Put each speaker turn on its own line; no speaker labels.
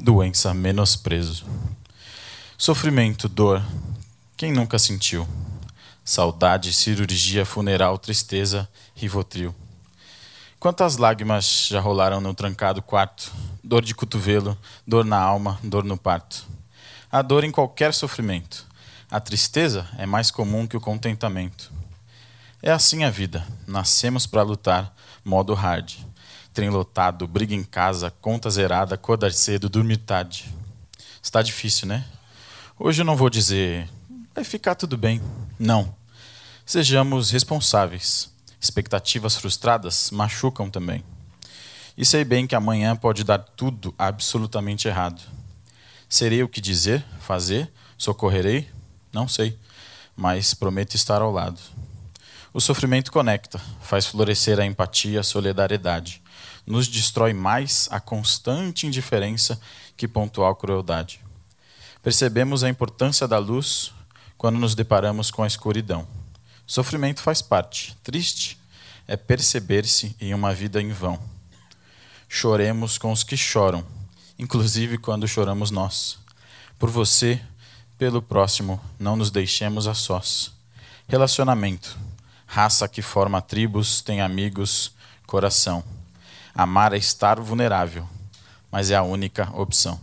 doença, menosprezo. Sofrimento, dor, quem nunca sentiu? Saudade, cirurgia, funeral, tristeza, rivotril. Quantas lágrimas já rolaram no trancado quarto? Dor de cotovelo, dor na alma, dor no parto. A dor em qualquer sofrimento. A tristeza é mais comum que o contentamento. É assim a vida. Nascemos para lutar, modo hard trem lotado, briga em casa, conta zerada, acordar cedo, dormir tarde. Está difícil, né? Hoje eu não vou dizer vai ficar tudo bem. Não. Sejamos responsáveis. Expectativas frustradas machucam também. E sei bem que amanhã pode dar tudo absolutamente errado. Serei o que dizer, fazer, socorrerei? Não sei, mas prometo estar ao lado. O sofrimento conecta, faz florescer a empatia, a solidariedade nos destrói mais a constante indiferença que pontual crueldade. Percebemos a importância da luz quando nos deparamos com a escuridão. Sofrimento faz parte. Triste é perceber-se em uma vida em vão. Choremos com os que choram, inclusive quando choramos nós. Por você, pelo próximo, não nos deixemos a sós. Relacionamento. Raça que forma tribos, tem amigos, coração. Amar é estar vulnerável, mas é a única opção.